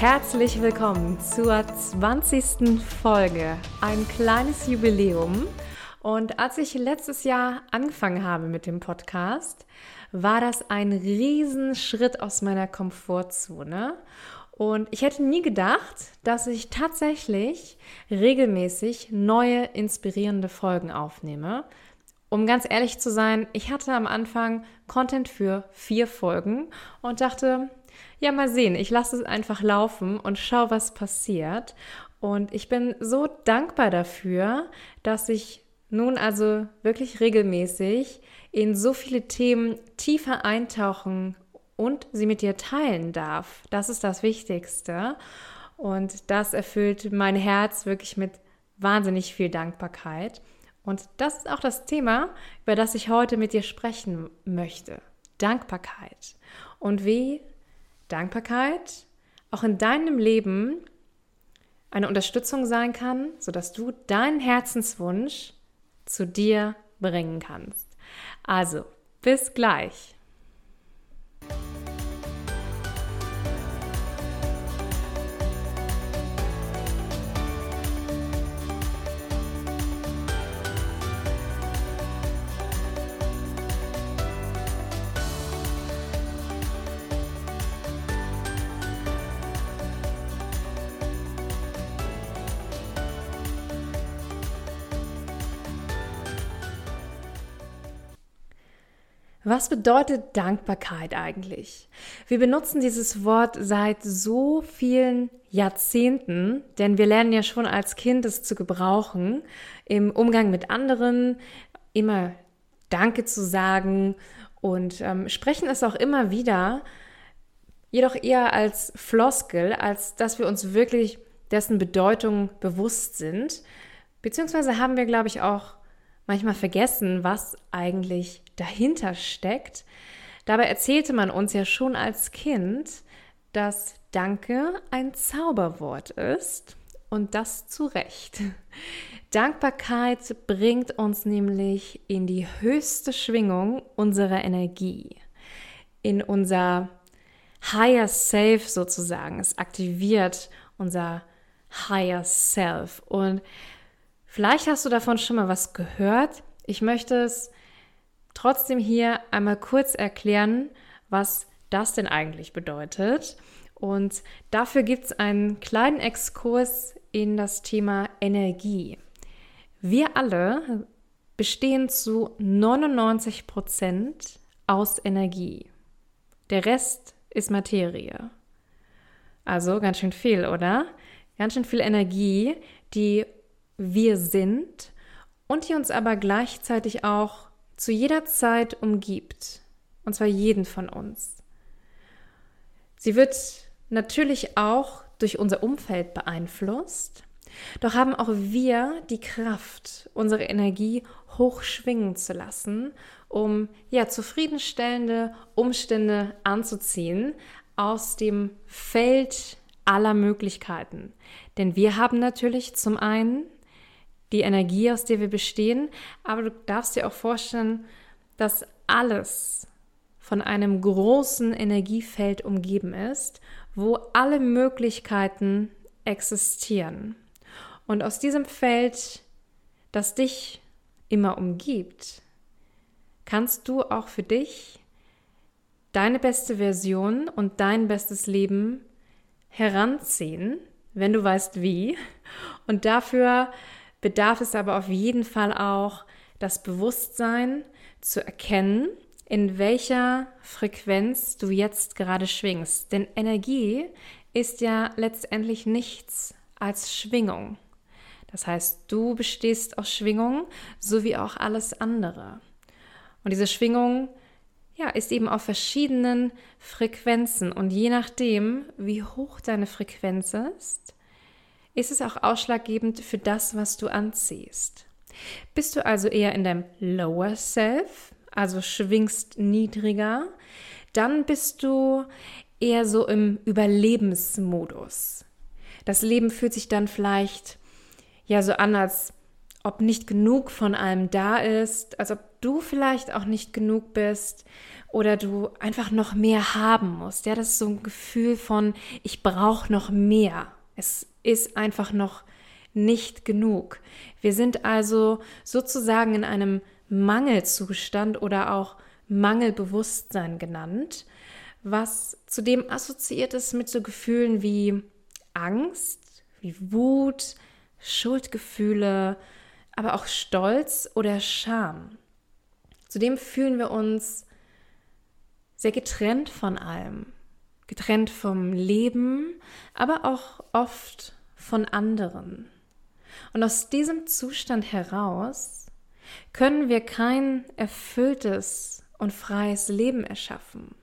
Herzlich willkommen zur 20. Folge. Ein kleines Jubiläum. Und als ich letztes Jahr angefangen habe mit dem Podcast, war das ein Riesenschritt aus meiner Komfortzone. Und ich hätte nie gedacht, dass ich tatsächlich regelmäßig neue inspirierende Folgen aufnehme. Um ganz ehrlich zu sein, ich hatte am Anfang Content für vier Folgen und dachte, ja, mal sehen, ich lasse es einfach laufen und schau, was passiert. Und ich bin so dankbar dafür, dass ich nun also wirklich regelmäßig in so viele Themen tiefer eintauchen und sie mit dir teilen darf. Das ist das Wichtigste. Und das erfüllt mein Herz wirklich mit wahnsinnig viel Dankbarkeit. Und das ist auch das Thema, über das ich heute mit dir sprechen möchte. Dankbarkeit. Und wie Dankbarkeit auch in deinem Leben eine Unterstützung sein kann, sodass du deinen Herzenswunsch zu dir bringen kannst. Also, bis gleich. Was bedeutet Dankbarkeit eigentlich? Wir benutzen dieses Wort seit so vielen Jahrzehnten, denn wir lernen ja schon als Kind es zu gebrauchen, im Umgang mit anderen immer Danke zu sagen und ähm, sprechen es auch immer wieder, jedoch eher als Floskel, als dass wir uns wirklich dessen Bedeutung bewusst sind. Beziehungsweise haben wir, glaube ich, auch manchmal vergessen, was eigentlich dahinter steckt. Dabei erzählte man uns ja schon als Kind, dass Danke ein Zauberwort ist und das zu Recht. Dankbarkeit bringt uns nämlich in die höchste Schwingung unserer Energie, in unser Higher Self sozusagen. Es aktiviert unser Higher Self. Und vielleicht hast du davon schon mal was gehört. Ich möchte es trotzdem hier einmal kurz erklären, was das denn eigentlich bedeutet. Und dafür gibt es einen kleinen Exkurs in das Thema Energie. Wir alle bestehen zu 99 Prozent aus Energie. Der Rest ist Materie. Also ganz schön viel, oder? Ganz schön viel Energie, die wir sind und die uns aber gleichzeitig auch zu jeder Zeit umgibt, und zwar jeden von uns. Sie wird natürlich auch durch unser Umfeld beeinflusst, doch haben auch wir die Kraft, unsere Energie hochschwingen zu lassen, um ja zufriedenstellende Umstände anzuziehen aus dem Feld aller Möglichkeiten. Denn wir haben natürlich zum einen die Energie, aus der wir bestehen. Aber du darfst dir auch vorstellen, dass alles von einem großen Energiefeld umgeben ist, wo alle Möglichkeiten existieren. Und aus diesem Feld, das dich immer umgibt, kannst du auch für dich deine beste Version und dein bestes Leben heranziehen, wenn du weißt wie. Und dafür bedarf es aber auf jeden Fall auch das Bewusstsein zu erkennen, in welcher Frequenz du jetzt gerade schwingst. Denn Energie ist ja letztendlich nichts als Schwingung. Das heißt, du bestehst aus Schwingung, so wie auch alles andere. Und diese Schwingung ja, ist eben auf verschiedenen Frequenzen. Und je nachdem, wie hoch deine Frequenz ist, ist es auch ausschlaggebend für das, was du anziehst. Bist du also eher in deinem Lower Self, also schwingst niedriger, dann bist du eher so im Überlebensmodus. Das Leben fühlt sich dann vielleicht ja so an, als ob nicht genug von allem da ist, als ob du vielleicht auch nicht genug bist oder du einfach noch mehr haben musst. Ja, das ist so ein Gefühl von, ich brauche noch mehr. Es ist einfach noch nicht genug. Wir sind also sozusagen in einem Mangelzustand oder auch Mangelbewusstsein genannt, was zudem assoziiert ist mit so Gefühlen wie Angst, wie Wut, Schuldgefühle, aber auch Stolz oder Scham. Zudem fühlen wir uns sehr getrennt von allem, getrennt vom Leben, aber auch oft von anderen. Und aus diesem Zustand heraus können wir kein erfülltes und freies Leben erschaffen.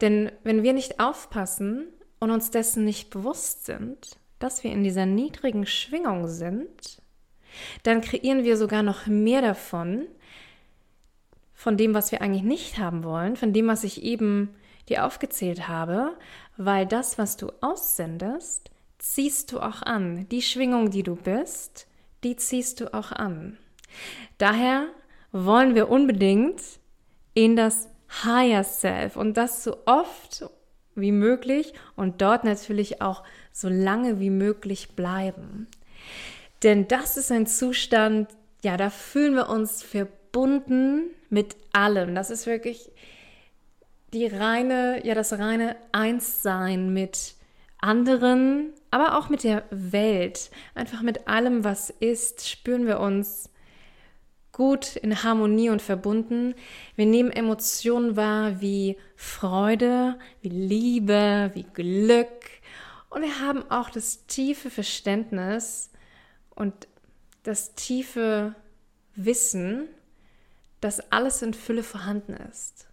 Denn wenn wir nicht aufpassen und uns dessen nicht bewusst sind, dass wir in dieser niedrigen Schwingung sind, dann kreieren wir sogar noch mehr davon, von dem, was wir eigentlich nicht haben wollen, von dem, was ich eben dir aufgezählt habe, weil das, was du aussendest, ziehst du auch an. Die Schwingung, die du bist, die ziehst du auch an. Daher wollen wir unbedingt in das Higher Self und das so oft wie möglich und dort natürlich auch so lange wie möglich bleiben. Denn das ist ein Zustand, ja, da fühlen wir uns verbunden mit allem. Das ist wirklich die reine, ja, das reine Einssein mit anderen, aber auch mit der Welt. Einfach mit allem, was ist, spüren wir uns gut in Harmonie und verbunden. Wir nehmen Emotionen wahr wie Freude, wie Liebe, wie Glück. Und wir haben auch das tiefe Verständnis und das tiefe Wissen, dass alles in Fülle vorhanden ist,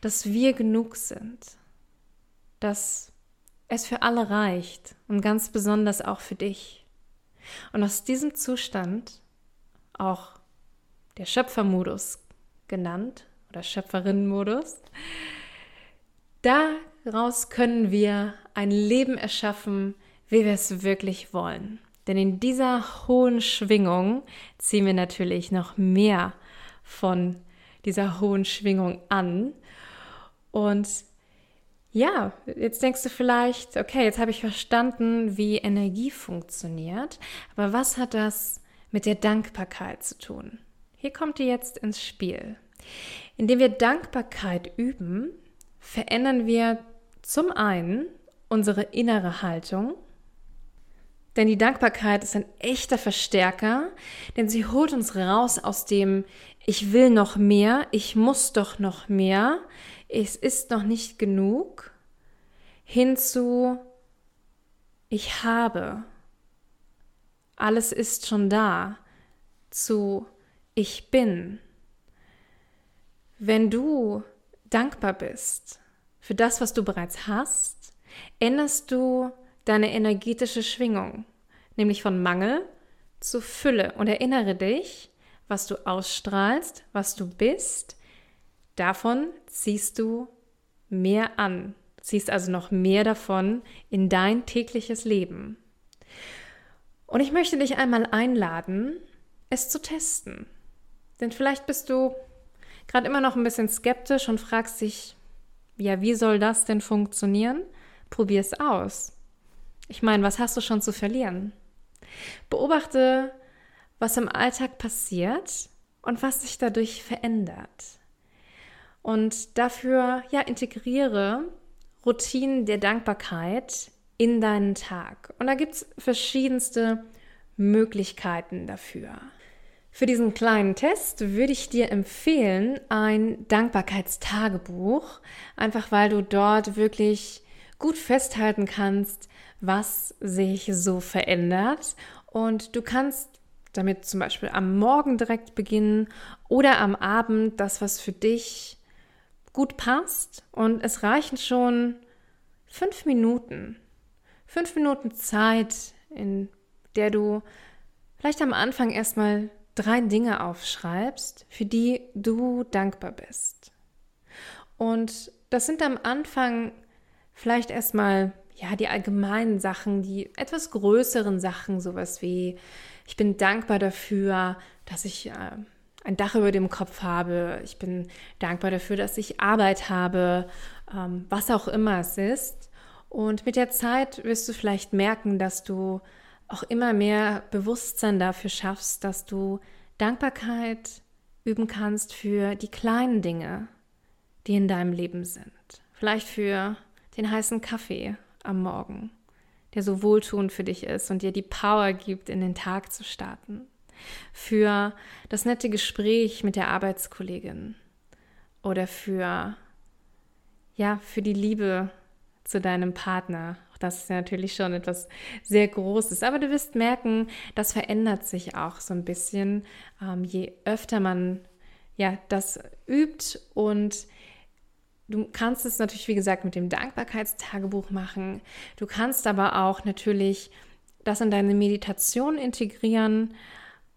dass wir genug sind, dass es für alle reicht und ganz besonders auch für dich. Und aus diesem Zustand auch der Schöpfermodus genannt oder Schöpferinnenmodus. Daraus können wir ein Leben erschaffen, wie wir es wirklich wollen. Denn in dieser hohen Schwingung ziehen wir natürlich noch mehr von dieser hohen Schwingung an. Und ja, jetzt denkst du vielleicht, okay, jetzt habe ich verstanden, wie Energie funktioniert, aber was hat das mit der Dankbarkeit zu tun? Hier kommt die jetzt ins Spiel. Indem wir Dankbarkeit üben, verändern wir zum einen unsere innere Haltung, denn die Dankbarkeit ist ein echter Verstärker, denn sie holt uns raus aus dem Ich will noch mehr, ich muss doch noch mehr, es ist noch nicht genug, hin zu Ich habe, alles ist schon da, zu ich bin. Wenn du dankbar bist für das, was du bereits hast, änderst du deine energetische Schwingung, nämlich von Mangel zu Fülle. Und erinnere dich, was du ausstrahlst, was du bist, davon ziehst du mehr an, ziehst also noch mehr davon in dein tägliches Leben. Und ich möchte dich einmal einladen, es zu testen. Denn vielleicht bist du gerade immer noch ein bisschen skeptisch und fragst dich, ja, wie soll das denn funktionieren? Probier es aus. Ich meine, was hast du schon zu verlieren? Beobachte, was im Alltag passiert und was sich dadurch verändert. Und dafür, ja, integriere Routinen der Dankbarkeit in deinen Tag. Und da gibt es verschiedenste Möglichkeiten dafür. Für diesen kleinen Test würde ich dir empfehlen, ein Dankbarkeitstagebuch, einfach weil du dort wirklich gut festhalten kannst, was sich so verändert. Und du kannst damit zum Beispiel am Morgen direkt beginnen oder am Abend das, was für dich gut passt. Und es reichen schon fünf Minuten. Fünf Minuten Zeit, in der du vielleicht am Anfang erstmal drei Dinge aufschreibst, für die du dankbar bist. Und das sind am Anfang vielleicht erstmal ja, die allgemeinen Sachen, die etwas größeren Sachen, sowas wie, ich bin dankbar dafür, dass ich äh, ein Dach über dem Kopf habe, ich bin dankbar dafür, dass ich Arbeit habe, ähm, was auch immer es ist. Und mit der Zeit wirst du vielleicht merken, dass du auch immer mehr Bewusstsein dafür schaffst, dass du Dankbarkeit üben kannst für die kleinen Dinge, die in deinem Leben sind. Vielleicht für den heißen Kaffee am Morgen, der so wohltuend für dich ist und dir die Power gibt, in den Tag zu starten. Für das nette Gespräch mit der Arbeitskollegin oder für ja, für die Liebe zu deinem Partner. Auch das ist ja natürlich schon etwas sehr Großes. Aber du wirst merken, das verändert sich auch so ein bisschen, ähm, je öfter man ja das übt und Du kannst es natürlich, wie gesagt, mit dem Dankbarkeitstagebuch machen. Du kannst aber auch natürlich das in deine Meditation integrieren.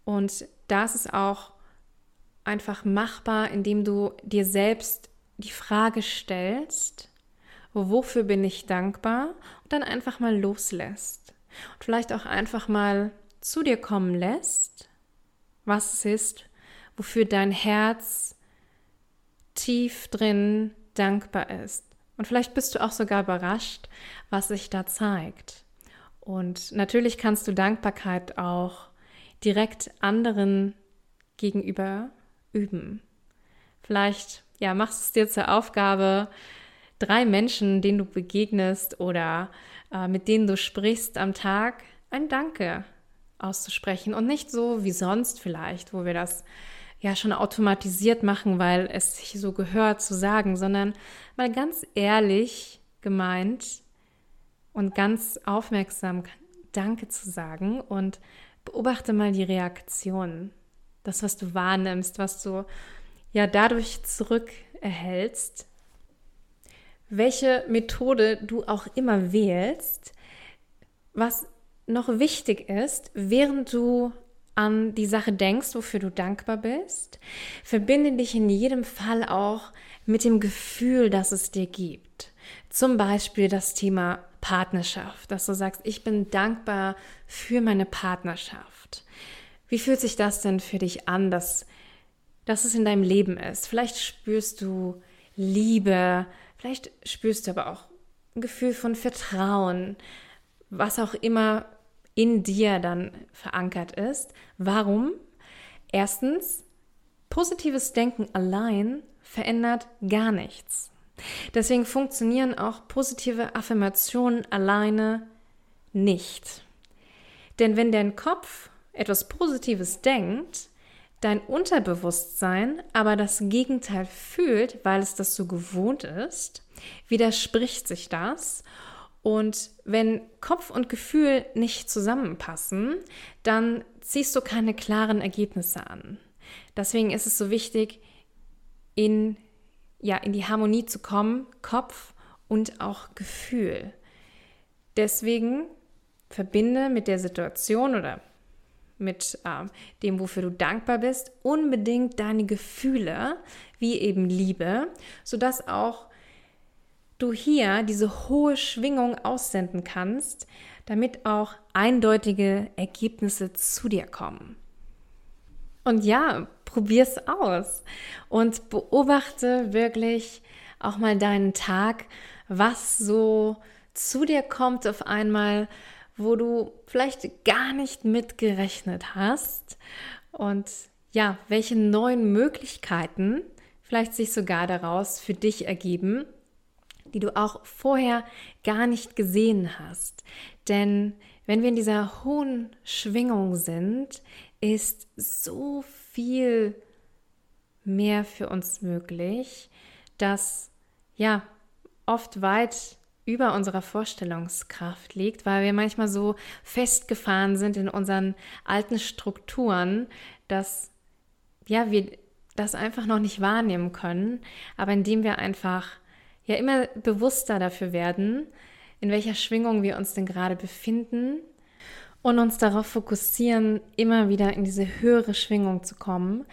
Und das ist auch einfach machbar, indem du dir selbst die Frage stellst, wofür bin ich dankbar? Und dann einfach mal loslässt. Und vielleicht auch einfach mal zu dir kommen lässt, was es ist, wofür dein Herz tief drin dankbar ist. Und vielleicht bist du auch sogar überrascht, was sich da zeigt. Und natürlich kannst du Dankbarkeit auch direkt anderen gegenüber üben. Vielleicht ja, machst es dir zur Aufgabe, drei Menschen, denen du begegnest oder äh, mit denen du sprichst am Tag, ein Danke auszusprechen und nicht so wie sonst vielleicht, wo wir das ja schon automatisiert machen, weil es sich so gehört zu sagen, sondern mal ganz ehrlich gemeint und ganz aufmerksam Danke zu sagen und beobachte mal die Reaktion, das, was du wahrnimmst, was du ja dadurch zurück erhältst, welche Methode du auch immer wählst, was noch wichtig ist, während du an die Sache denkst, wofür du dankbar bist, verbinde dich in jedem Fall auch mit dem Gefühl, das es dir gibt. Zum Beispiel das Thema Partnerschaft, dass du sagst, ich bin dankbar für meine Partnerschaft. Wie fühlt sich das denn für dich an, dass, dass es in deinem Leben ist? Vielleicht spürst du Liebe, vielleicht spürst du aber auch ein Gefühl von Vertrauen, was auch immer in dir dann verankert ist. Warum? Erstens, positives Denken allein verändert gar nichts. Deswegen funktionieren auch positive Affirmationen alleine nicht. Denn wenn dein Kopf etwas Positives denkt, dein Unterbewusstsein aber das Gegenteil fühlt, weil es das so gewohnt ist, widerspricht sich das und wenn Kopf und Gefühl nicht zusammenpassen, dann ziehst du keine klaren Ergebnisse an. Deswegen ist es so wichtig, in, ja, in die Harmonie zu kommen, Kopf und auch Gefühl. Deswegen verbinde mit der Situation oder mit äh, dem, wofür du dankbar bist, unbedingt deine Gefühle, wie eben Liebe, sodass auch du hier diese hohe Schwingung aussenden kannst, damit auch eindeutige Ergebnisse zu dir kommen. Und ja, probier's aus und beobachte wirklich auch mal deinen Tag, was so zu dir kommt auf einmal, wo du vielleicht gar nicht mitgerechnet hast und ja, welche neuen Möglichkeiten vielleicht sich sogar daraus für dich ergeben die du auch vorher gar nicht gesehen hast. Denn wenn wir in dieser hohen Schwingung sind, ist so viel mehr für uns möglich, dass ja oft weit über unserer Vorstellungskraft liegt, weil wir manchmal so festgefahren sind in unseren alten Strukturen, dass ja wir das einfach noch nicht wahrnehmen können, aber indem wir einfach ja immer bewusster dafür werden, in welcher Schwingung wir uns denn gerade befinden und uns darauf fokussieren, immer wieder in diese höhere Schwingung zu kommen.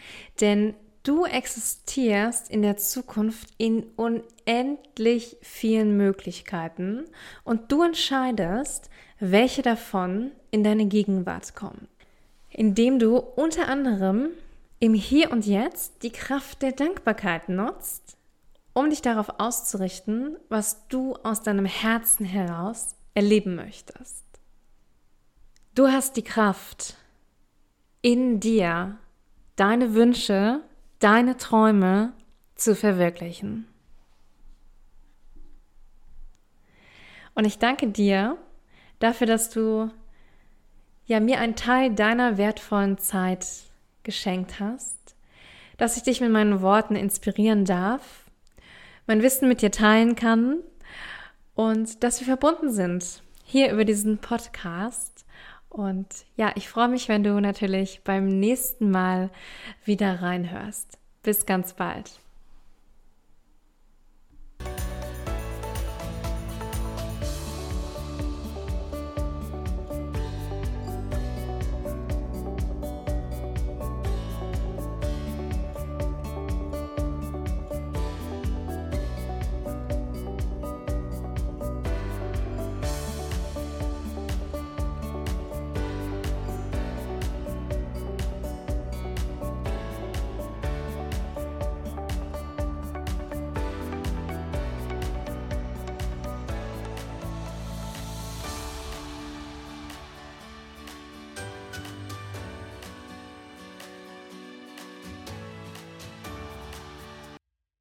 Denn Du existierst in der Zukunft in unendlich vielen Möglichkeiten und du entscheidest, welche davon in deine Gegenwart kommen. Indem du unter anderem im Hier und Jetzt die Kraft der Dankbarkeit nutzt, um dich darauf auszurichten, was du aus deinem Herzen heraus erleben möchtest. Du hast die Kraft in dir, deine Wünsche, deine Träume zu verwirklichen. Und ich danke dir dafür, dass du ja mir einen Teil deiner wertvollen Zeit geschenkt hast, dass ich dich mit meinen Worten inspirieren darf, mein Wissen mit dir teilen kann und dass wir verbunden sind hier über diesen Podcast. Und ja, ich freue mich, wenn du natürlich beim nächsten Mal wieder reinhörst. Bis ganz bald.